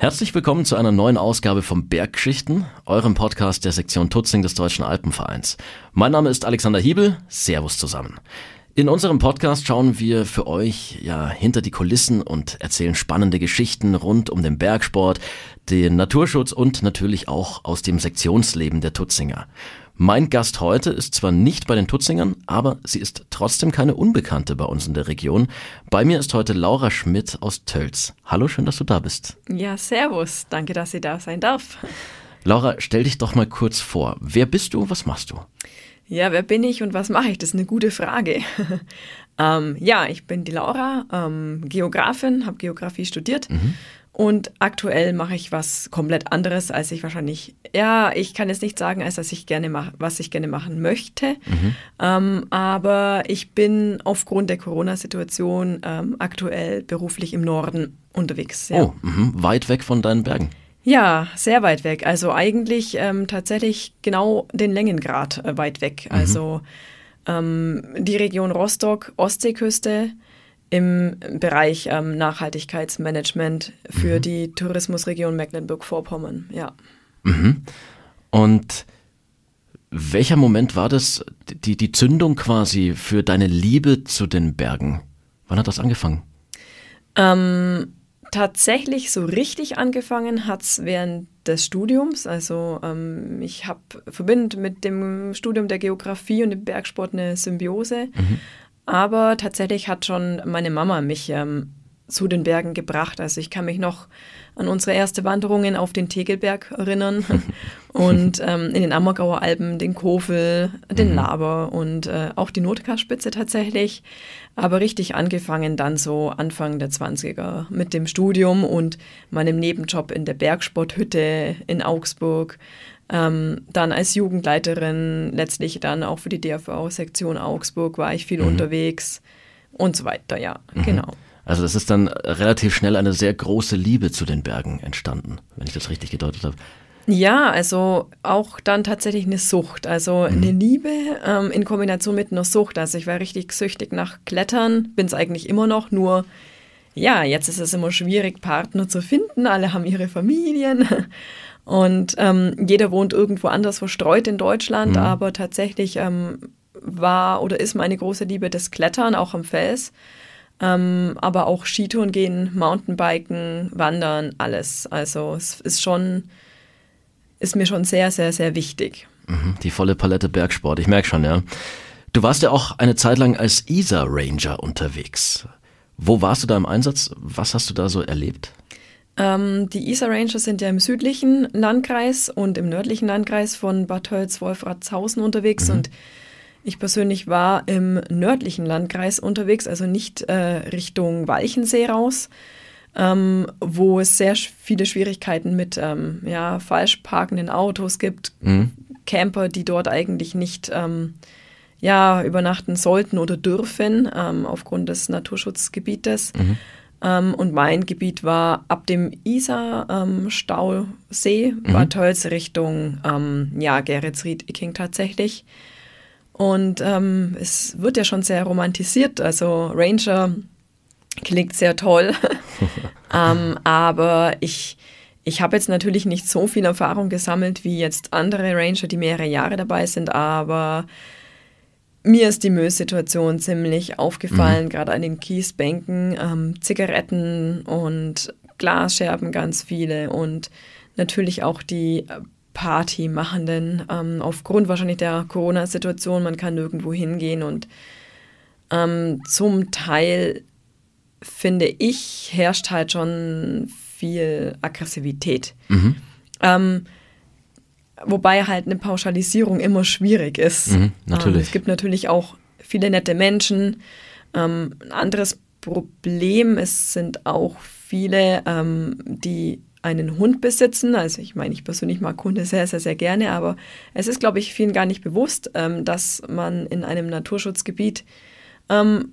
Herzlich willkommen zu einer neuen Ausgabe vom Berggeschichten, eurem Podcast der Sektion Tutzing des Deutschen Alpenvereins. Mein Name ist Alexander Hiebel. Servus zusammen. In unserem Podcast schauen wir für euch ja hinter die Kulissen und erzählen spannende Geschichten rund um den Bergsport, den Naturschutz und natürlich auch aus dem Sektionsleben der Tutzinger. Mein Gast heute ist zwar nicht bei den Tutzingern, aber sie ist trotzdem keine Unbekannte bei uns in der Region. Bei mir ist heute Laura Schmidt aus Tölz. Hallo, schön, dass du da bist. Ja, servus. Danke, dass ich da sein darf. Laura, stell dich doch mal kurz vor. Wer bist du? Was machst du? Ja, wer bin ich und was mache ich? Das ist eine gute Frage. ähm, ja, ich bin die Laura, ähm, Geografin, habe Geografie studiert. Mhm. Und aktuell mache ich was komplett anderes, als ich wahrscheinlich, ja, ich kann jetzt nicht sagen, als dass ich gerne mache, was ich gerne machen möchte. Mhm. Ähm, aber ich bin aufgrund der Corona-Situation ähm, aktuell beruflich im Norden unterwegs. Ja. Oh, mh, weit weg von deinen Bergen. Ja, sehr weit weg. Also eigentlich ähm, tatsächlich genau den Längengrad äh, weit weg. Mhm. Also ähm, die Region Rostock, Ostseeküste, im Bereich ähm, Nachhaltigkeitsmanagement für mhm. die Tourismusregion Mecklenburg-Vorpommern, ja. Mhm. Und welcher Moment war das, die, die Zündung quasi für deine Liebe zu den Bergen? Wann hat das angefangen? Ähm, tatsächlich so richtig angefangen hat es während des Studiums. Also ähm, ich habe verbinde mit dem Studium der Geografie und dem Bergsport eine Symbiose. Mhm. Aber tatsächlich hat schon meine Mama mich ähm, zu den Bergen gebracht. Also ich kann mich noch an unsere erste Wanderungen auf den Tegelberg erinnern und ähm, in den Ammergauer Alpen den Kofel, den mhm. Laber und äh, auch die Notkarspitze tatsächlich. Aber richtig angefangen dann so Anfang der 20er mit dem Studium und meinem Nebenjob in der Bergsporthütte in Augsburg. Ähm, dann als Jugendleiterin, letztlich dann auch für die DRV-Sektion Augsburg war ich viel mhm. unterwegs und so weiter, ja, mhm. genau. Also das ist dann relativ schnell eine sehr große Liebe zu den Bergen entstanden, wenn ich das richtig gedeutet habe. Ja, also auch dann tatsächlich eine Sucht, also mhm. eine Liebe ähm, in Kombination mit einer Sucht. Also ich war richtig süchtig nach Klettern, bin es eigentlich immer noch, nur ja, jetzt ist es immer schwierig, Partner zu finden. Alle haben ihre Familien. Und ähm, jeder wohnt irgendwo anders verstreut in Deutschland, mhm. aber tatsächlich ähm, war oder ist meine große Liebe das Klettern, auch am Fels. Ähm, aber auch Skitouren gehen, Mountainbiken, Wandern, alles. Also es ist schon, ist mir schon sehr, sehr, sehr wichtig. Mhm, die volle Palette Bergsport, ich merke schon, ja. Du warst ja auch eine Zeit lang als ISA Ranger unterwegs. Wo warst du da im Einsatz? Was hast du da so erlebt? Ähm, die Isar Rangers sind ja im südlichen Landkreis und im nördlichen Landkreis von Bad Tölz-Wolfratshausen unterwegs mhm. und ich persönlich war im nördlichen Landkreis unterwegs, also nicht äh, Richtung Walchensee raus, ähm, wo es sehr viele Schwierigkeiten mit ähm, ja, falsch parkenden Autos gibt, mhm. Camper, die dort eigentlich nicht ähm, ja, übernachten sollten oder dürfen ähm, aufgrund des Naturschutzgebietes. Mhm. Ähm, und mein Gebiet war ab dem Isar-Stausee, ähm, mhm. Bad Tölz Richtung ja, Geretsried, Icking tatsächlich. Und ähm, es wird ja schon sehr romantisiert. Also Ranger klingt sehr toll. ähm, aber ich, ich habe jetzt natürlich nicht so viel Erfahrung gesammelt wie jetzt andere Ranger, die mehrere Jahre dabei sind. Aber mir ist die Müllsituation ziemlich aufgefallen, mhm. gerade an den Kiesbänken. Ähm, Zigaretten und Glasscherben ganz viele und natürlich auch die Partymachenden ähm, aufgrund wahrscheinlich der Corona-Situation. Man kann nirgendwo hingehen und ähm, zum Teil finde ich herrscht halt schon viel Aggressivität. Mhm. Ähm, Wobei halt eine Pauschalisierung immer schwierig ist. Mhm, natürlich. Ähm, es gibt natürlich auch viele nette Menschen. Ähm, ein anderes Problem es sind auch viele, ähm, die einen Hund besitzen. Also ich meine, ich persönlich mag Hunde sehr, sehr, sehr gerne, aber es ist, glaube ich, vielen gar nicht bewusst, ähm, dass man in einem Naturschutzgebiet, ähm,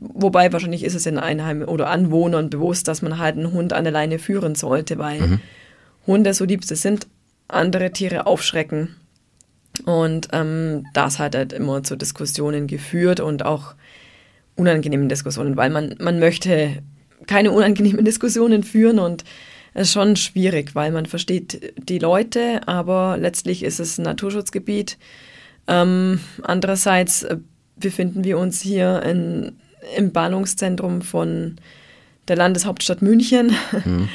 wobei wahrscheinlich ist es in Einheim oder Anwohnern bewusst, dass man halt einen Hund an der Leine führen sollte, weil mhm. Hunde, so lieb sie sind, andere Tiere aufschrecken. Und ähm, das hat halt immer zu Diskussionen geführt und auch unangenehmen Diskussionen, weil man, man möchte keine unangenehmen Diskussionen führen und ist schon schwierig, weil man versteht die Leute, aber letztlich ist es ein Naturschutzgebiet. Ähm, andererseits äh, befinden wir uns hier in, im Ballungszentrum von der Landeshauptstadt München mhm.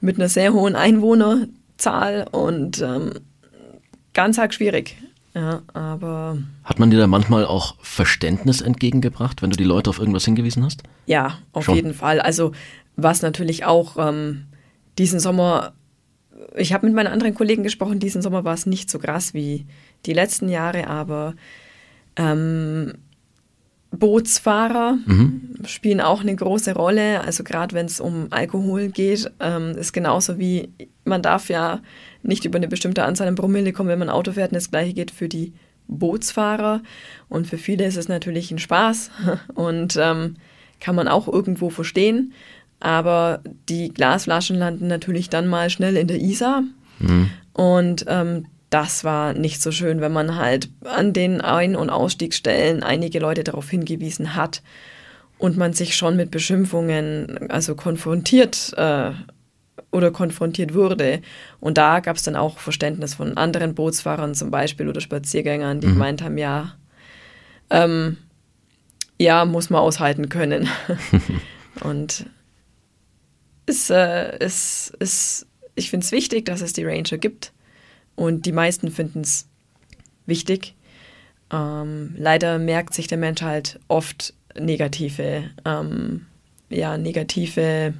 mit einer sehr hohen Einwohnerzahl und ähm, ganz arg schwierig. Ja, aber. Hat man dir da manchmal auch Verständnis entgegengebracht, wenn du die Leute auf irgendwas hingewiesen hast? Ja, auf Schon. jeden Fall. Also, was natürlich auch ähm, diesen Sommer, ich habe mit meinen anderen Kollegen gesprochen, diesen Sommer war es nicht so krass wie die letzten Jahre, aber ähm, Bootsfahrer mhm. spielen auch eine große Rolle. Also gerade wenn es um Alkohol geht, ähm, ist genauso wie man darf ja nicht über eine bestimmte Anzahl an Promille kommen, wenn man Auto fährt. Und das gleiche geht für die Bootsfahrer. Und für viele ist es natürlich ein Spaß und ähm, kann man auch irgendwo verstehen. Aber die Glasflaschen landen natürlich dann mal schnell in der Isar. Mhm. Und ähm, das war nicht so schön, wenn man halt an den Ein- und Ausstiegsstellen einige Leute darauf hingewiesen hat und man sich schon mit Beschimpfungen also konfrontiert äh, oder konfrontiert wurde. Und da gab es dann auch Verständnis von anderen Bootsfahrern zum Beispiel oder Spaziergängern, die mhm. gemeint haben, ja, ähm, ja, muss man aushalten können. und es äh, ist, ist, ich finde es wichtig, dass es die Ranger gibt. Und die meisten finden es wichtig. Ähm, leider merkt sich der Mensch halt oft negative, ähm, ja, negative,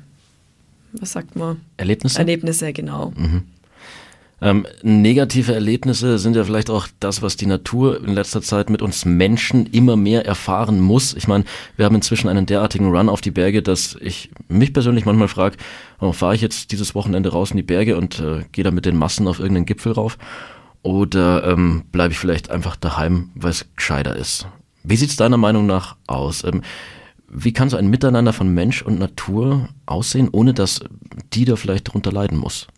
was sagt man? Erlebnisse? Erlebnisse, genau. Mhm. Ähm, negative Erlebnisse sind ja vielleicht auch das, was die Natur in letzter Zeit mit uns Menschen immer mehr erfahren muss. Ich meine, wir haben inzwischen einen derartigen Run auf die Berge, dass ich mich persönlich manchmal frage, oh, fahre ich jetzt dieses Wochenende raus in die Berge und äh, gehe da mit den Massen auf irgendeinen Gipfel rauf? Oder ähm, bleibe ich vielleicht einfach daheim, weil es gescheiter ist? Wie sieht es deiner Meinung nach aus? Ähm, wie kann so ein Miteinander von Mensch und Natur aussehen, ohne dass die da vielleicht darunter leiden muss?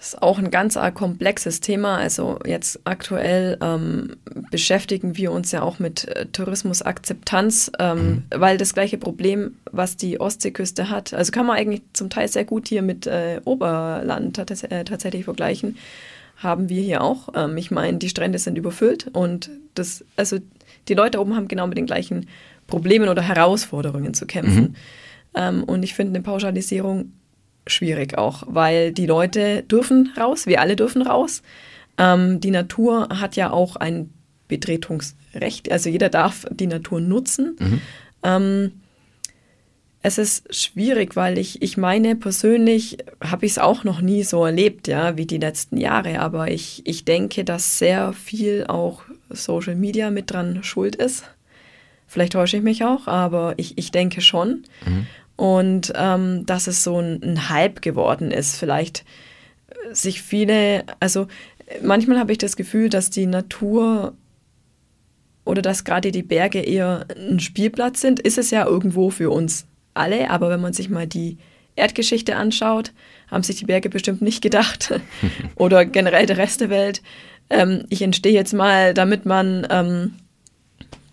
Das ist auch ein ganz komplexes Thema. Also jetzt aktuell ähm, beschäftigen wir uns ja auch mit äh, Tourismusakzeptanz, ähm, mhm. weil das gleiche Problem, was die Ostseeküste hat, also kann man eigentlich zum Teil sehr gut hier mit äh, Oberland äh, tatsächlich vergleichen, haben wir hier auch. Ähm, ich meine, die Strände sind überfüllt und das, also die Leute oben haben genau mit den gleichen Problemen oder Herausforderungen zu kämpfen. Mhm. Ähm, und ich finde eine Pauschalisierung schwierig auch, weil die Leute dürfen raus, wir alle dürfen raus. Ähm, die Natur hat ja auch ein Betretungsrecht, also jeder darf die Natur nutzen. Mhm. Ähm, es ist schwierig, weil ich, ich meine, persönlich habe ich es auch noch nie so erlebt, ja, wie die letzten Jahre, aber ich, ich denke, dass sehr viel auch Social Media mit dran schuld ist. Vielleicht täusche ich mich auch, aber ich, ich denke schon. Mhm und ähm, dass es so ein, ein, Hype geworden ist. Vielleicht äh, sich viele, also manchmal habe ich das Gefühl, dass die Natur oder dass gerade die Berge eher ein Spielplatz sind, ist es ja irgendwo für uns alle, aber wenn man sich mal die Erdgeschichte anschaut, haben sich die Berge bestimmt nicht gedacht oder generell der Rest der Welt. Ähm, ich entstehe jetzt mal, damit man ähm,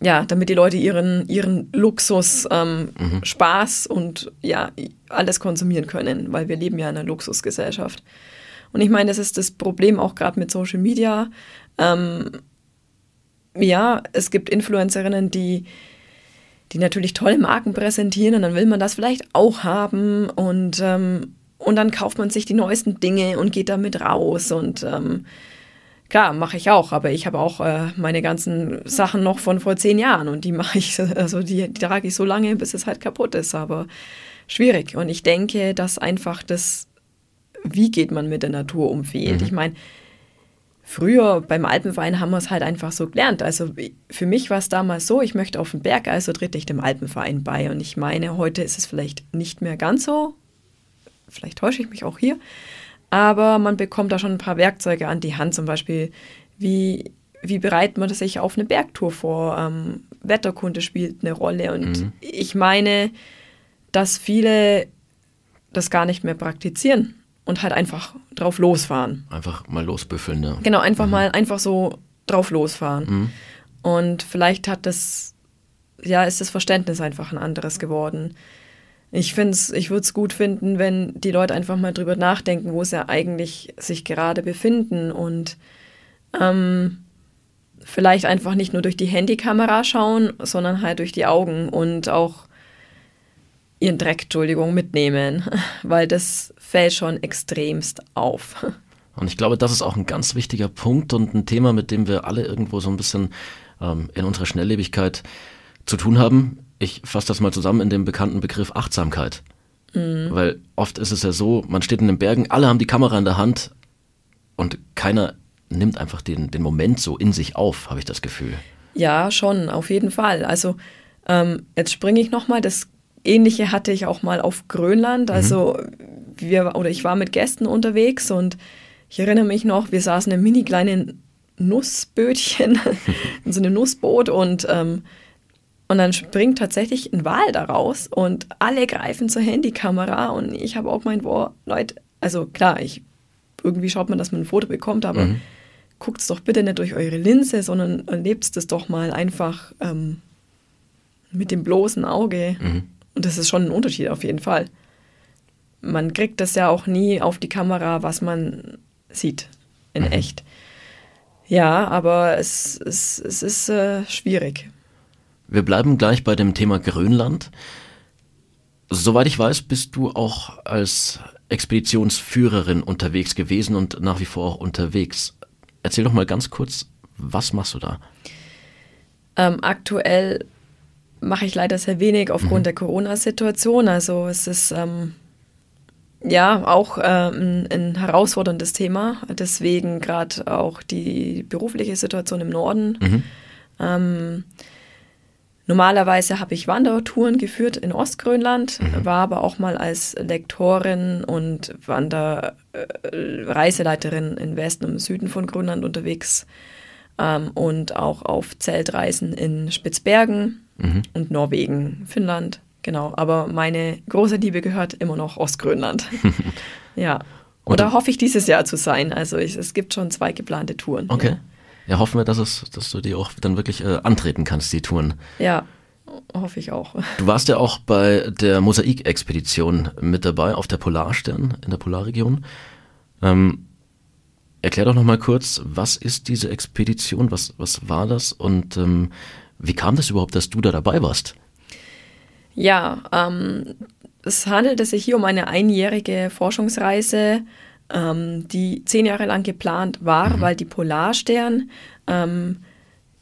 ja, damit die Leute ihren, ihren Luxus, ähm, mhm. Spaß und ja, alles konsumieren können, weil wir leben ja in einer Luxusgesellschaft. Und ich meine, das ist das Problem auch gerade mit Social Media. Ähm, ja, es gibt Influencerinnen, die, die natürlich tolle Marken präsentieren und dann will man das vielleicht auch haben und, ähm, und dann kauft man sich die neuesten Dinge und geht damit raus und ähm, Klar, mache ich auch, aber ich habe auch äh, meine ganzen Sachen noch von vor zehn Jahren und die mache ich, also die, die trage ich so lange, bis es halt kaputt ist, aber schwierig. Und ich denke, dass einfach das, wie geht man mit der Natur um, fehlt. Mhm. Ich meine, früher beim Alpenverein haben wir es halt einfach so gelernt. Also für mich war es damals so, ich möchte auf den Berg, also trete ich dem Alpenverein bei. Und ich meine, heute ist es vielleicht nicht mehr ganz so. Vielleicht täusche ich mich auch hier aber man bekommt da schon ein paar Werkzeuge an die Hand, zum Beispiel wie, wie bereitet man sich auf eine Bergtour vor. Ähm, Wetterkunde spielt eine Rolle und mhm. ich meine, dass viele das gar nicht mehr praktizieren und halt einfach drauf losfahren. Einfach mal losbüffeln, ja. Genau, einfach mhm. mal einfach so drauf losfahren. Mhm. Und vielleicht hat das, ja, ist das Verständnis einfach ein anderes geworden. Ich finde ich würde es gut finden, wenn die Leute einfach mal drüber nachdenken, wo sie eigentlich sich gerade befinden und ähm, vielleicht einfach nicht nur durch die Handykamera schauen, sondern halt durch die Augen und auch ihren Dreck, Entschuldigung, mitnehmen, weil das fällt schon extremst auf. Und ich glaube, das ist auch ein ganz wichtiger Punkt und ein Thema, mit dem wir alle irgendwo so ein bisschen ähm, in unserer Schnelllebigkeit zu tun haben. Ich fasse das mal zusammen in dem bekannten Begriff Achtsamkeit. Mhm. Weil oft ist es ja so, man steht in den Bergen, alle haben die Kamera in der Hand und keiner nimmt einfach den, den Moment so in sich auf, habe ich das Gefühl. Ja, schon, auf jeden Fall. Also ähm, jetzt springe ich nochmal, das Ähnliche hatte ich auch mal auf Grönland. Also mhm. wir, oder ich war mit Gästen unterwegs und ich erinnere mich noch, wir saßen in mini kleinen Nussbötchen, in so einem Nussboot und, ähm, und dann springt tatsächlich ein Wal daraus und alle greifen zur Handykamera und ich habe auch mein, boah, Leute, also klar, ich, irgendwie schaut man, dass man ein Foto bekommt, aber mhm. guckt es doch bitte nicht durch eure Linse, sondern erlebt es doch mal einfach ähm, mit dem bloßen Auge. Mhm. Und das ist schon ein Unterschied auf jeden Fall. Man kriegt das ja auch nie auf die Kamera, was man sieht in mhm. echt. Ja, aber es, es, es ist äh, schwierig. Wir bleiben gleich bei dem Thema Grönland. Soweit ich weiß, bist du auch als Expeditionsführerin unterwegs gewesen und nach wie vor auch unterwegs. Erzähl doch mal ganz kurz, was machst du da? Ähm, aktuell mache ich leider sehr wenig aufgrund mhm. der Corona-Situation. Also es ist ähm, ja, auch ähm, ein herausforderndes Thema. Deswegen gerade auch die berufliche Situation im Norden. Mhm. Ähm, normalerweise habe ich Wandertouren geführt in Ostgrönland, mhm. war aber auch mal als Lektorin und Wanderreiseleiterin äh, im Westen und im Süden von Grönland unterwegs ähm, und auch auf Zeltreisen in Spitzbergen mhm. und Norwegen, Finnland. Genau, aber meine große Liebe gehört immer noch Ostgrönland. ja. Oder hoffe ich dieses Jahr zu sein. Also ich, es gibt schon zwei geplante Touren. Okay. Ja, ja hoffen wir, dass, es, dass du die auch dann wirklich äh, antreten kannst, die Touren. Ja, hoffe ich auch. Du warst ja auch bei der Mosaik-Expedition mit dabei auf der Polarstern in der Polarregion. Ähm, erklär doch nochmal kurz, was ist diese Expedition, was, was war das und ähm, wie kam das überhaupt, dass du da dabei warst? Ja, ähm, es handelte sich hier um eine einjährige Forschungsreise, ähm, die zehn Jahre lang geplant war, mhm. weil die Polarstern ähm,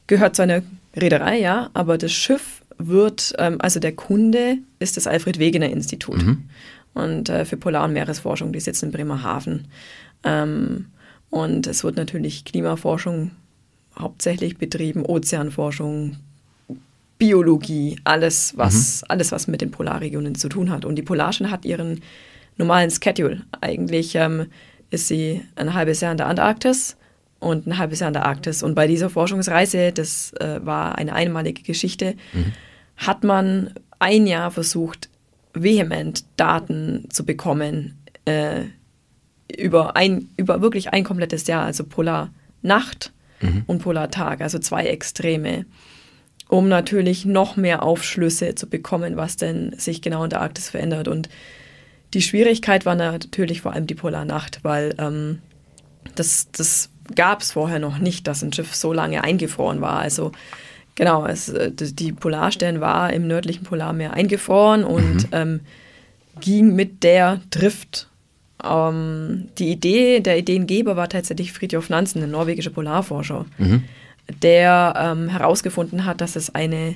gehört zu einer Reederei, ja, aber das Schiff wird, ähm, also der Kunde ist das Alfred Wegener Institut mhm. und äh, für Polar- und Meeresforschung, die sitzen in Bremerhaven. Ähm, und es wird natürlich Klimaforschung hauptsächlich betrieben, Ozeanforschung, Biologie, alles was, mhm. alles, was mit den Polarregionen zu tun hat. Und die Polarstern hat ihren normalen Schedule. Eigentlich ähm, ist sie ein halbes Jahr in der Antarktis und ein halbes Jahr in der Arktis. Und bei dieser Forschungsreise, das äh, war eine einmalige Geschichte, mhm. hat man ein Jahr versucht, vehement Daten zu bekommen äh, über, ein, über wirklich ein komplettes Jahr, also Polarnacht mhm. und Polartag, also zwei Extreme um natürlich noch mehr Aufschlüsse zu bekommen, was denn sich genau in der Arktis verändert. Und die Schwierigkeit war natürlich vor allem die Polarnacht, weil ähm, das, das gab es vorher noch nicht, dass ein Schiff so lange eingefroren war. Also genau, es, die Polarstern war im nördlichen Polarmeer eingefroren und mhm. ähm, ging mit der Drift. Ähm, die Idee, der Ideengeber war tatsächlich Fridtjof Nansen, ein norwegischer Polarforscher. Mhm der ähm, herausgefunden hat, dass es eine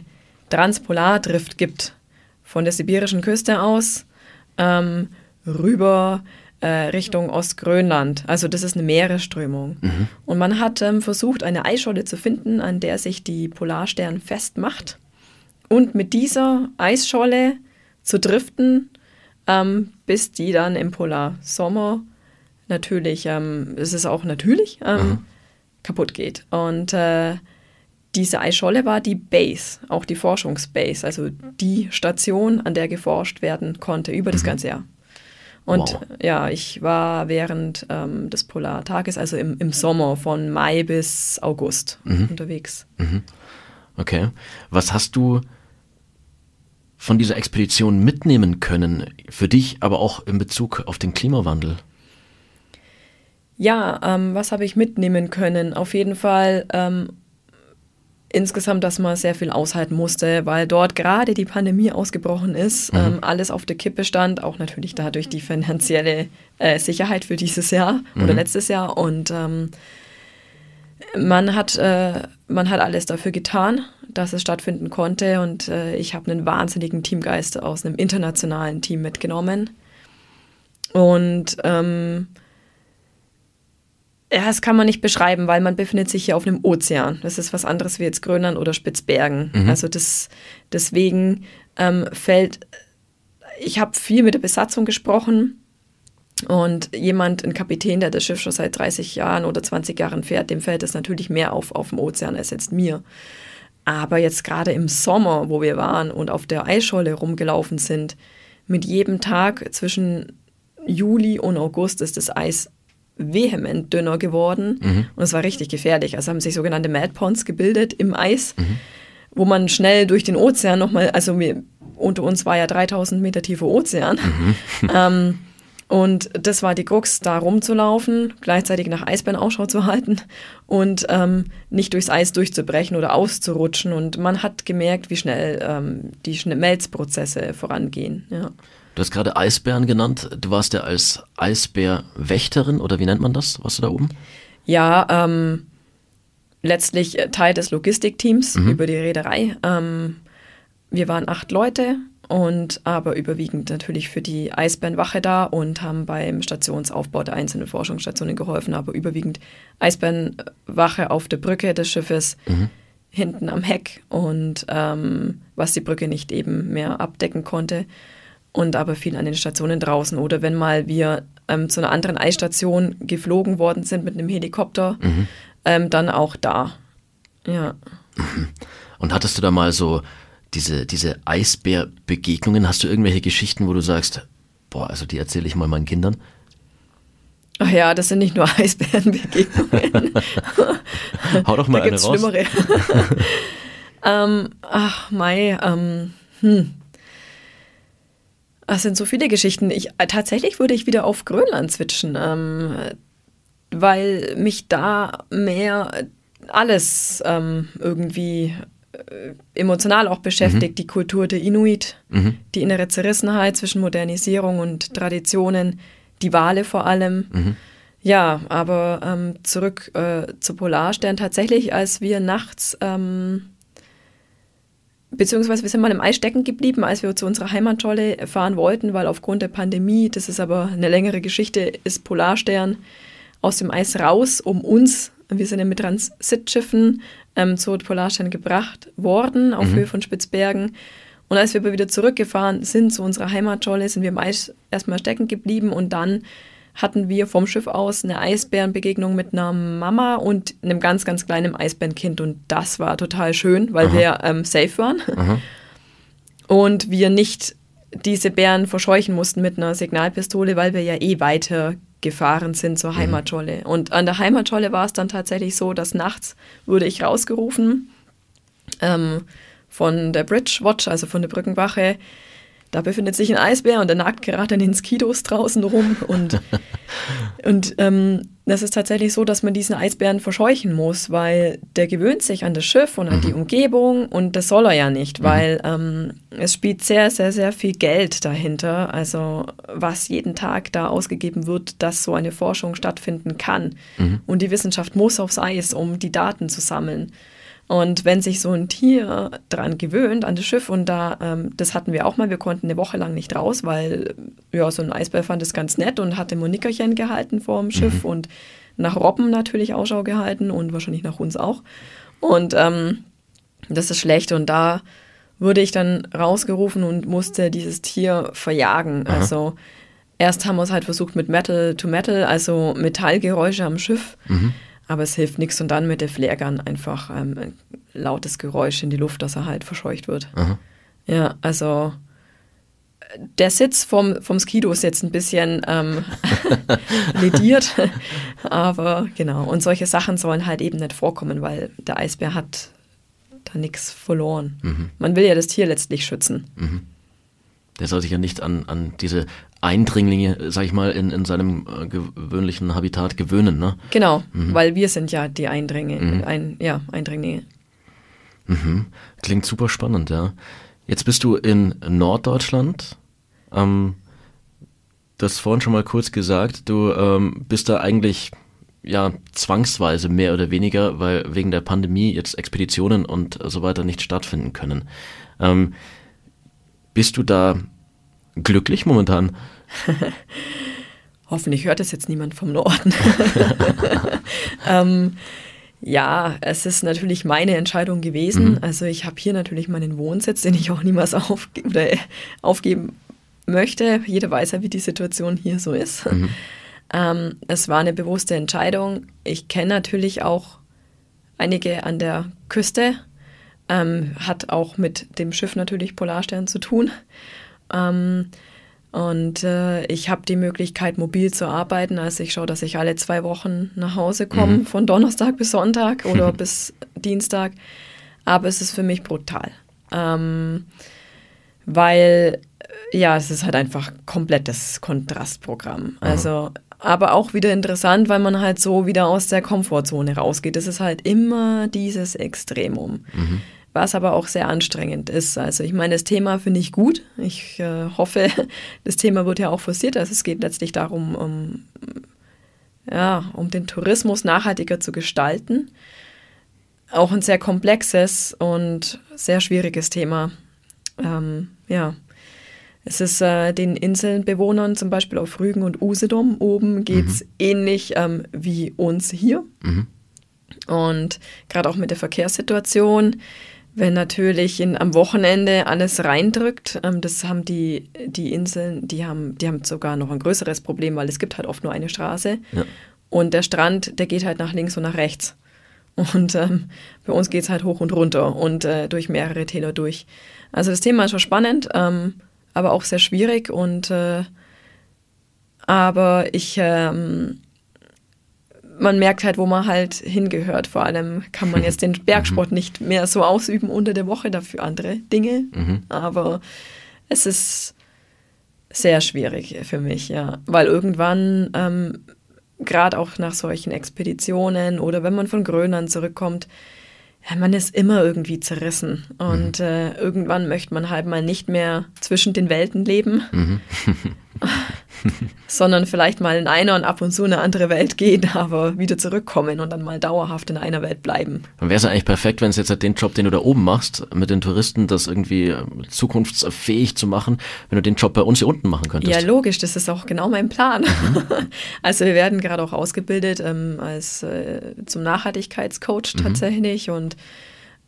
Transpolardrift gibt von der sibirischen Küste aus ähm, rüber äh, Richtung Ostgrönland. Also das ist eine Meeresströmung. Mhm. Und man hat ähm, versucht, eine Eisscholle zu finden, an der sich die Polarstern festmacht. Und mit dieser Eisscholle zu driften, ähm, bis die dann im Polarsommer natürlich, ähm, es ist auch natürlich, ähm, mhm kaputt geht. Und äh, diese Eisscholle war die Base, auch die Forschungsbase, also die Station, an der geforscht werden konnte über das mhm. ganze Jahr. Und wow. ja, ich war während ähm, des Polartages, also im, im Sommer von Mai bis August mhm. unterwegs. Mhm. Okay. Was hast du von dieser Expedition mitnehmen können, für dich, aber auch in Bezug auf den Klimawandel? Ja, ähm, was habe ich mitnehmen können? Auf jeden Fall ähm, insgesamt, dass man sehr viel aushalten musste, weil dort gerade die Pandemie ausgebrochen ist, mhm. ähm, alles auf der Kippe stand, auch natürlich dadurch die finanzielle äh, Sicherheit für dieses Jahr mhm. oder letztes Jahr und ähm, man hat, äh, man hat alles dafür getan, dass es stattfinden konnte und äh, ich habe einen wahnsinnigen Teamgeist aus einem internationalen Team mitgenommen und ähm, ja, das kann man nicht beschreiben, weil man befindet sich hier auf einem Ozean. Das ist was anderes wie jetzt Grönland oder Spitzbergen. Mhm. Also das, deswegen ähm, fällt, ich habe viel mit der Besatzung gesprochen und jemand, ein Kapitän, der das Schiff schon seit 30 Jahren oder 20 Jahren fährt, dem fällt es natürlich mehr auf auf dem Ozean als jetzt mir. Aber jetzt gerade im Sommer, wo wir waren und auf der Eisscholle rumgelaufen sind, mit jedem Tag zwischen Juli und August ist das Eis vehement dünner geworden mhm. und es war richtig gefährlich. Also haben sich sogenannte Mad Ponds gebildet im Eis, mhm. wo man schnell durch den Ozean nochmal, also wir, unter uns war ja 3000 Meter tiefer Ozean. Mhm. ähm, und das war die Krux, da rumzulaufen, gleichzeitig nach Eisbären Ausschau zu halten und ähm, nicht durchs Eis durchzubrechen oder auszurutschen. Und man hat gemerkt, wie schnell ähm, die Schmelzprozesse vorangehen. Ja. Du hast gerade Eisbären genannt. Du warst ja als Eisbärwächterin oder wie nennt man das? Warst du da oben? Ja, ähm, letztlich Teil des Logistikteams mhm. über die Reederei. Ähm, wir waren acht Leute und aber überwiegend natürlich für die Eisbärenwache da und haben beim Stationsaufbau der einzelnen Forschungsstationen geholfen, aber überwiegend Eisbärenwache auf der Brücke des Schiffes. Mhm hinten am Heck und ähm, was die Brücke nicht eben mehr abdecken konnte und aber viel an den Stationen draußen. Oder wenn mal wir ähm, zu einer anderen Eisstation geflogen worden sind mit einem Helikopter, mhm. ähm, dann auch da. Ja. Mhm. Und hattest du da mal so diese, diese Eisbärbegegnungen? Hast du irgendwelche Geschichten, wo du sagst, boah, also die erzähle ich mal meinen Kindern? Ach ja, das sind nicht nur Eisbärenbegegnungen. Hau doch mal da eine raus. Schlimmere. ähm, ach, Mai, ähm, hm. Es sind so viele Geschichten. Ich, äh, tatsächlich würde ich wieder auf Grönland switchen, ähm, weil mich da mehr alles ähm, irgendwie äh, emotional auch beschäftigt. Mhm. Die Kultur der Inuit, mhm. die innere Zerrissenheit zwischen Modernisierung und Traditionen, die Wale vor allem. Mhm. Ja, aber ähm, zurück äh, zu Polarstern. Tatsächlich, als wir nachts ähm, Beziehungsweise wir sind mal im Eis stecken geblieben, als wir zu unserer Heimatscholle fahren wollten, weil aufgrund der Pandemie, das ist aber eine längere Geschichte, ist Polarstern aus dem Eis raus, um uns, wir sind ja mit Transitschiffen ähm, zu Polarstern gebracht worden, auf mhm. Höhe von Spitzbergen. Und als wir aber wieder zurückgefahren sind zu unserer Heimatscholle, sind wir im Eis erstmal stecken geblieben und dann hatten wir vom Schiff aus eine Eisbärenbegegnung mit einer Mama und einem ganz, ganz kleinen Eisbärenkind. Und das war total schön, weil Aha. wir ähm, safe waren. Aha. Und wir nicht diese Bären verscheuchen mussten mit einer Signalpistole, weil wir ja eh weiter gefahren sind zur mhm. Heimatscholle. Und an der Heimatscholle war es dann tatsächlich so, dass nachts wurde ich rausgerufen ähm, von der Bridge Watch, also von der Brückenwache, da befindet sich ein Eisbär und der nagt gerade in den Skidos draußen rum. Und, und ähm, das ist tatsächlich so, dass man diesen Eisbären verscheuchen muss, weil der gewöhnt sich an das Schiff und an mhm. die Umgebung und das soll er ja nicht, mhm. weil ähm, es spielt sehr, sehr, sehr viel Geld dahinter, also was jeden Tag da ausgegeben wird, dass so eine Forschung stattfinden kann. Mhm. Und die Wissenschaft muss aufs Eis, um die Daten zu sammeln. Und wenn sich so ein Tier dran gewöhnt, an das Schiff, und da, ähm, das hatten wir auch mal, wir konnten eine Woche lang nicht raus, weil ja, so ein Eisbär fand es ganz nett und hatte Monickerchen gehalten vor dem Schiff mhm. und nach Robben natürlich Ausschau gehalten und wahrscheinlich nach uns auch. Und ähm, das ist schlecht. Und da wurde ich dann rausgerufen und musste dieses Tier verjagen. Aha. Also erst haben wir es halt versucht mit Metal to Metal, also Metallgeräusche am Schiff. Mhm. Aber es hilft nichts und dann mit der Flaregun einfach ähm, ein lautes Geräusch in die Luft, dass er halt verscheucht wird. Aha. Ja, also der Sitz vom, vom Skido ist jetzt ein bisschen ähm, lediert, aber genau. Und solche Sachen sollen halt eben nicht vorkommen, weil der Eisbär hat da nichts verloren. Mhm. Man will ja das Tier letztlich schützen. Mhm. Der soll sich ja nicht an, an diese Eindringlinge, sag ich mal, in, in seinem äh, gewöhnlichen Habitat gewöhnen, ne? Genau, mhm. weil wir sind ja die Eindringe, mhm. ein, ja, Eindringlinge. Mhm. Klingt super spannend, ja. Jetzt bist du in Norddeutschland. Ähm, das vorhin schon mal kurz gesagt. Du ähm, bist da eigentlich ja zwangsweise mehr oder weniger, weil wegen der Pandemie jetzt Expeditionen und so weiter nicht stattfinden können. Ähm, bist du da glücklich momentan? Hoffentlich hört es jetzt niemand vom Norden. ähm, ja, es ist natürlich meine Entscheidung gewesen. Mhm. Also ich habe hier natürlich meinen Wohnsitz, den ich auch niemals aufge aufgeben möchte. Jeder weiß ja, wie die Situation hier so ist. Mhm. Ähm, es war eine bewusste Entscheidung. Ich kenne natürlich auch einige an der Küste ähm, hat auch mit dem Schiff natürlich Polarstern zu tun. Ähm, und äh, ich habe die Möglichkeit, mobil zu arbeiten. Also ich schaue, dass ich alle zwei Wochen nach Hause komme, mhm. von Donnerstag bis Sonntag oder bis Dienstag. Aber es ist für mich brutal. Ähm, weil, ja, es ist halt einfach komplettes Kontrastprogramm. Mhm. Also, aber auch wieder interessant, weil man halt so wieder aus der Komfortzone rausgeht. Es ist halt immer dieses Extremum. Mhm was aber auch sehr anstrengend ist. Also ich meine, das Thema finde ich gut. Ich äh, hoffe, das Thema wird ja auch forciert. Also es geht letztlich darum, um, ja, um den Tourismus nachhaltiger zu gestalten. Auch ein sehr komplexes und sehr schwieriges Thema. Ähm, ja. Es ist äh, den Inselbewohnern, zum Beispiel auf Rügen und Usedom oben, geht es mhm. ähnlich ähm, wie uns hier. Mhm. Und gerade auch mit der Verkehrssituation wenn natürlich in, am Wochenende alles reindrückt, ähm, das haben die, die Inseln, die haben, die haben sogar noch ein größeres Problem, weil es gibt halt oft nur eine Straße. Ja. Und der Strand, der geht halt nach links und nach rechts. Und ähm, bei uns geht es halt hoch und runter und äh, durch mehrere Täler durch. Also das Thema ist schon spannend, ähm, aber auch sehr schwierig. Und äh, aber ich ähm, man merkt halt, wo man halt hingehört. Vor allem kann man jetzt den Bergsport mhm. nicht mehr so ausüben unter der Woche, dafür andere Dinge. Mhm. Aber es ist sehr schwierig für mich, ja. Weil irgendwann, ähm, gerade auch nach solchen Expeditionen oder wenn man von Grönland zurückkommt, ja, man ist immer irgendwie zerrissen. Und mhm. äh, irgendwann möchte man halt mal nicht mehr zwischen den Welten leben. Mhm. sondern vielleicht mal in einer und ab und zu eine andere Welt gehen, aber wieder zurückkommen und dann mal dauerhaft in einer Welt bleiben. Dann wäre es eigentlich perfekt, wenn es jetzt halt den Job, den du da oben machst, mit den Touristen, das irgendwie zukunftsfähig zu machen, wenn du den Job bei uns hier unten machen könntest. Ja, logisch, das ist auch genau mein Plan. Mhm. Also wir werden gerade auch ausgebildet ähm, als äh, zum Nachhaltigkeitscoach mhm. tatsächlich und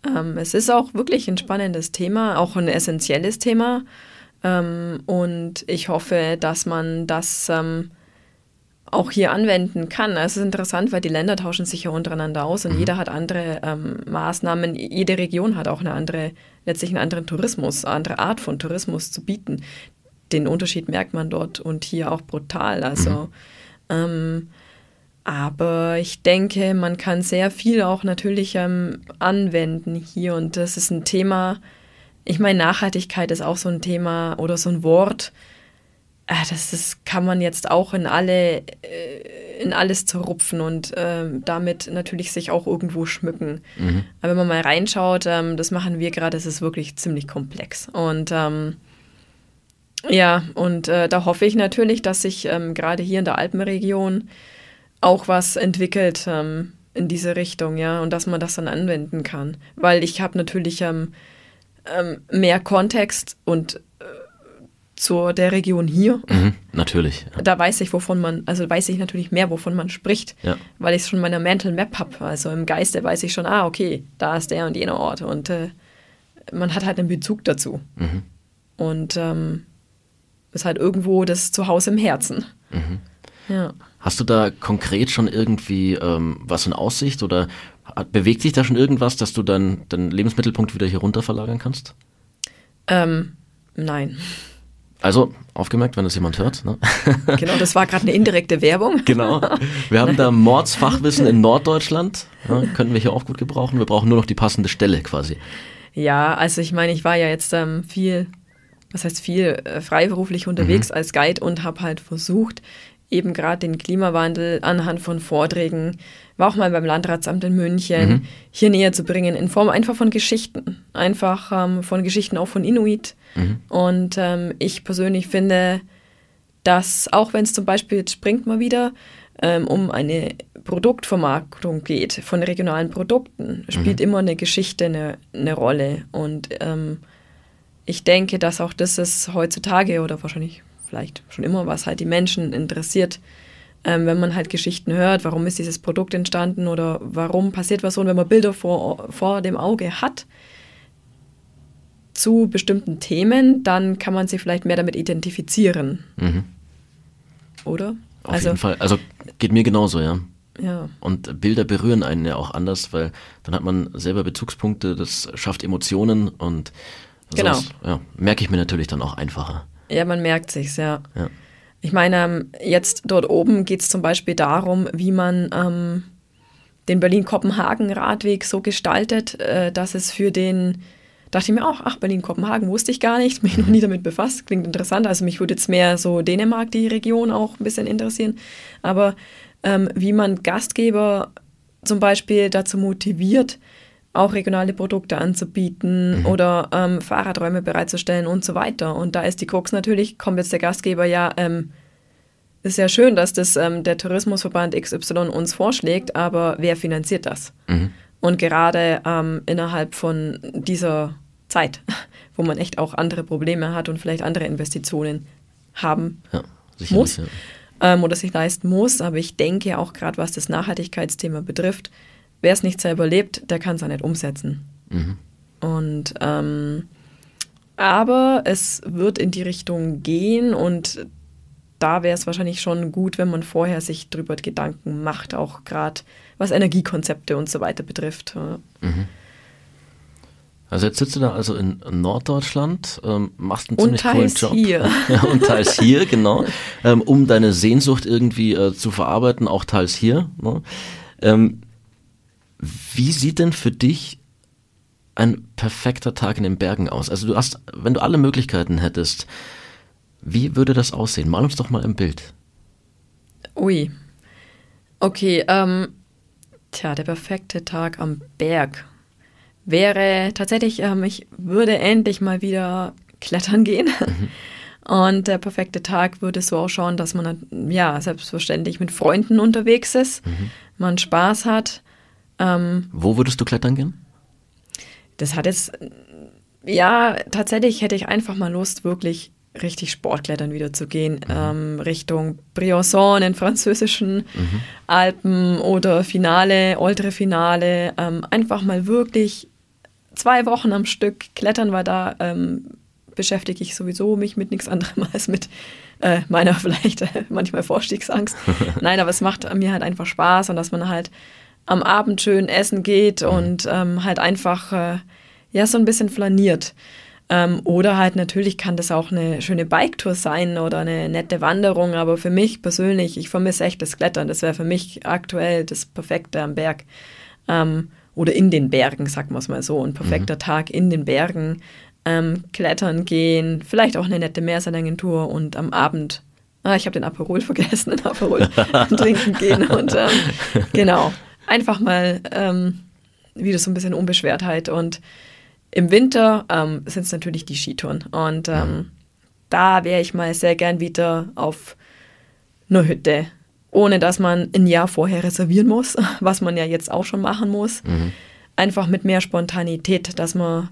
ähm, es ist auch wirklich ein spannendes Thema, auch ein essentielles Thema. Ähm, und ich hoffe, dass man das ähm, auch hier anwenden kann. Es ist interessant, weil die Länder tauschen sich ja untereinander aus und mhm. jeder hat andere ähm, Maßnahmen. Jede Region hat auch eine andere, letztlich einen anderen Tourismus, eine andere Art von Tourismus zu bieten. Den Unterschied merkt man dort und hier auch brutal. Also, mhm. ähm, aber ich denke, man kann sehr viel auch natürlich ähm, anwenden hier und das ist ein Thema, ich meine, Nachhaltigkeit ist auch so ein Thema oder so ein Wort. Äh, das ist, kann man jetzt auch in alle, äh, in alles zerrupfen und äh, damit natürlich sich auch irgendwo schmücken. Mhm. Aber wenn man mal reinschaut, ähm, das machen wir gerade, es ist wirklich ziemlich komplex. Und ähm, ja, und äh, da hoffe ich natürlich, dass sich ähm, gerade hier in der Alpenregion auch was entwickelt ähm, in diese Richtung, ja, und dass man das dann anwenden kann. Weil ich habe natürlich ähm, ähm, mehr Kontext und äh, zur der Region hier. Mhm, natürlich. Ja. Da weiß ich, wovon man, also weiß ich natürlich mehr, wovon man spricht, ja. weil ich es schon in meiner Mental Map habe. Also im Geiste weiß ich schon, ah, okay, da ist der und jener Ort. Und äh, man hat halt einen Bezug dazu. Mhm. Und ähm, ist halt irgendwo das Zuhause im Herzen. Mhm. Ja. Hast du da konkret schon irgendwie ähm, was in Aussicht oder Bewegt sich da schon irgendwas, dass du dann deinen Lebensmittelpunkt wieder hier runter verlagern kannst? Ähm, nein. Also, aufgemerkt, wenn das jemand hört. Ne? Genau, das war gerade eine indirekte Werbung. Genau. Wir haben da Mordsfachwissen in Norddeutschland. Ja, könnten wir hier auch gut gebrauchen. Wir brauchen nur noch die passende Stelle quasi. Ja, also ich meine, ich war ja jetzt ähm, viel, was heißt viel, äh, freiberuflich unterwegs mhm. als Guide und habe halt versucht, eben gerade den Klimawandel anhand von Vorträgen, war auch mal beim Landratsamt in München, mhm. hier näher zu bringen, in Form einfach von Geschichten. Einfach ähm, von Geschichten auch von Inuit. Mhm. Und ähm, ich persönlich finde, dass auch wenn es zum Beispiel, jetzt springt mal wieder, ähm, um eine Produktvermarktung geht, von regionalen Produkten, spielt mhm. immer eine Geschichte eine, eine Rolle. Und ähm, ich denke, dass auch das ist heutzutage oder wahrscheinlich vielleicht schon immer, was halt die Menschen interessiert, ähm, wenn man halt Geschichten hört, warum ist dieses Produkt entstanden oder warum passiert was so, und wenn man Bilder vor, vor dem Auge hat zu bestimmten Themen, dann kann man sich vielleicht mehr damit identifizieren. Mhm. Oder? Auf also, jeden Fall. Also geht mir genauso, ja. Ja. Und Bilder berühren einen ja auch anders, weil dann hat man selber Bezugspunkte, das schafft Emotionen und genau. ja, merke ich mir natürlich dann auch einfacher. Ja, man merkt sich's, ja. ja. Ich meine, ähm, jetzt dort oben geht es zum Beispiel darum, wie man ähm, den Berlin-Kopenhagen-Radweg so gestaltet, äh, dass es für den, dachte ich mir auch, ach, Berlin-Kopenhagen wusste ich gar nicht, mich noch nie damit befasst, klingt interessant. Also mich würde jetzt mehr so Dänemark, die Region auch ein bisschen interessieren. Aber ähm, wie man Gastgeber zum Beispiel dazu motiviert, auch regionale Produkte anzubieten mhm. oder ähm, Fahrradräume bereitzustellen und so weiter. Und da ist die Krux natürlich, kommt jetzt der Gastgeber ja, ähm, ist ja schön, dass das ähm, der Tourismusverband XY uns vorschlägt, aber wer finanziert das? Mhm. Und gerade ähm, innerhalb von dieser Zeit, wo man echt auch andere Probleme hat und vielleicht andere Investitionen haben ja, muss ja. Ähm, oder sich leisten muss. Aber ich denke auch gerade, was das Nachhaltigkeitsthema betrifft, wer es nicht selber lebt, der kann es auch nicht umsetzen. Mhm. Und ähm, aber es wird in die Richtung gehen und da wäre es wahrscheinlich schon gut, wenn man vorher sich darüber Gedanken macht, auch gerade was Energiekonzepte und so weiter betrifft. Mhm. Also jetzt sitzt du da also in Norddeutschland, ähm, machst einen und ziemlich coolen Job. Hier. und teils hier, genau. Ähm, um deine Sehnsucht irgendwie äh, zu verarbeiten, auch teils hier. Ne? Ähm, wie sieht denn für dich ein perfekter Tag in den Bergen aus? Also du hast, wenn du alle Möglichkeiten hättest, wie würde das aussehen? Mal uns doch mal im Bild. Ui. Okay, ähm, tja, der perfekte Tag am Berg wäre tatsächlich, ähm, ich würde endlich mal wieder klettern gehen. Mhm. Und der perfekte Tag würde so ausschauen, dass man ja selbstverständlich mit Freunden unterwegs ist, mhm. man Spaß hat, ähm, Wo würdest du klettern gehen? Das hat jetzt, ja, tatsächlich hätte ich einfach mal Lust, wirklich richtig Sportklettern wieder zu gehen, mhm. ähm, Richtung Briançon in französischen mhm. Alpen oder Finale, Oltre Finale, ähm, einfach mal wirklich zwei Wochen am Stück klettern, weil da ähm, beschäftige ich sowieso mich mit nichts anderem als mit äh, meiner vielleicht äh, manchmal Vorstiegsangst. Nein, aber es macht mir halt einfach Spaß und dass man halt am Abend schön essen geht mhm. und ähm, halt einfach äh, ja so ein bisschen flaniert. Ähm, oder halt natürlich kann das auch eine schöne Biketour sein oder eine nette Wanderung, aber für mich persönlich, ich vermisse echt das Klettern. Das wäre für mich aktuell das Perfekte am Berg. Ähm, oder in den Bergen, sagen wir es mal so. Ein perfekter mhm. Tag in den Bergen. Ähm, klettern gehen, vielleicht auch eine nette Meersalengentour und am Abend, ah, ich habe den Aperol vergessen, den Aperol trinken gehen und ähm, genau einfach mal ähm, wieder so ein bisschen Unbeschwertheit. Und im Winter ähm, sind es natürlich die Skitouren. Und ähm, da wäre ich mal sehr gern wieder auf einer Hütte, ohne dass man ein Jahr vorher reservieren muss, was man ja jetzt auch schon machen muss. Mhm. Einfach mit mehr Spontanität, dass man,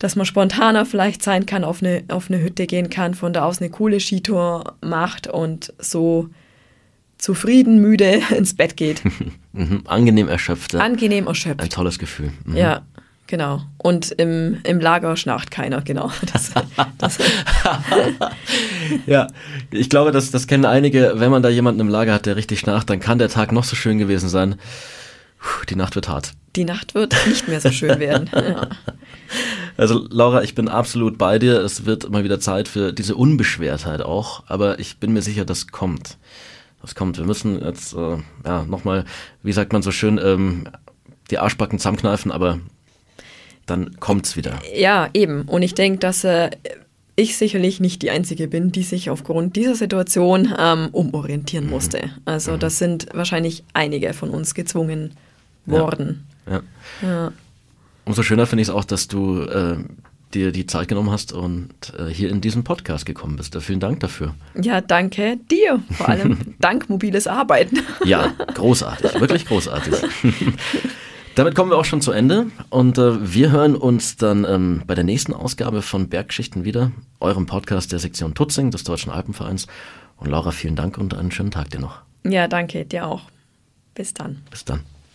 dass man spontaner vielleicht sein kann, auf eine, auf eine Hütte gehen kann, von da aus eine coole Skitour macht und so zufrieden, müde ins Bett geht. Mhm. Angenehm erschöpft. Angenehm erschöpft. Ein tolles Gefühl. Mhm. Ja, genau. Und im, im Lager schnarcht keiner, genau. Das, das ja, ich glaube, das, das kennen einige. Wenn man da jemanden im Lager hat, der richtig schnarcht, dann kann der Tag noch so schön gewesen sein. Puh, die Nacht wird hart. Die Nacht wird nicht mehr so schön werden. Ja. Also Laura, ich bin absolut bei dir. Es wird immer wieder Zeit für diese Unbeschwertheit auch, aber ich bin mir sicher, das kommt. Das kommt. Wir müssen jetzt äh, ja nochmal, wie sagt man so schön, ähm, die Arschbacken zusammenkneifen, aber dann kommt's wieder. Ja, eben. Und ich denke, dass äh, ich sicherlich nicht die Einzige bin, die sich aufgrund dieser Situation ähm, umorientieren mhm. musste. Also mhm. das sind wahrscheinlich einige von uns gezwungen worden. Ja. ja. ja. Umso schöner finde ich es auch, dass du äh, dir die Zeit genommen hast und äh, hier in diesen Podcast gekommen bist. Vielen Dank dafür. Ja, danke dir. Vor allem dank mobiles Arbeiten. ja, großartig, wirklich großartig. Damit kommen wir auch schon zu Ende und äh, wir hören uns dann ähm, bei der nächsten Ausgabe von Bergschichten wieder, eurem Podcast der Sektion Tutzing des Deutschen Alpenvereins. Und Laura, vielen Dank und einen schönen Tag dir noch. Ja, danke, dir auch. Bis dann. Bis dann.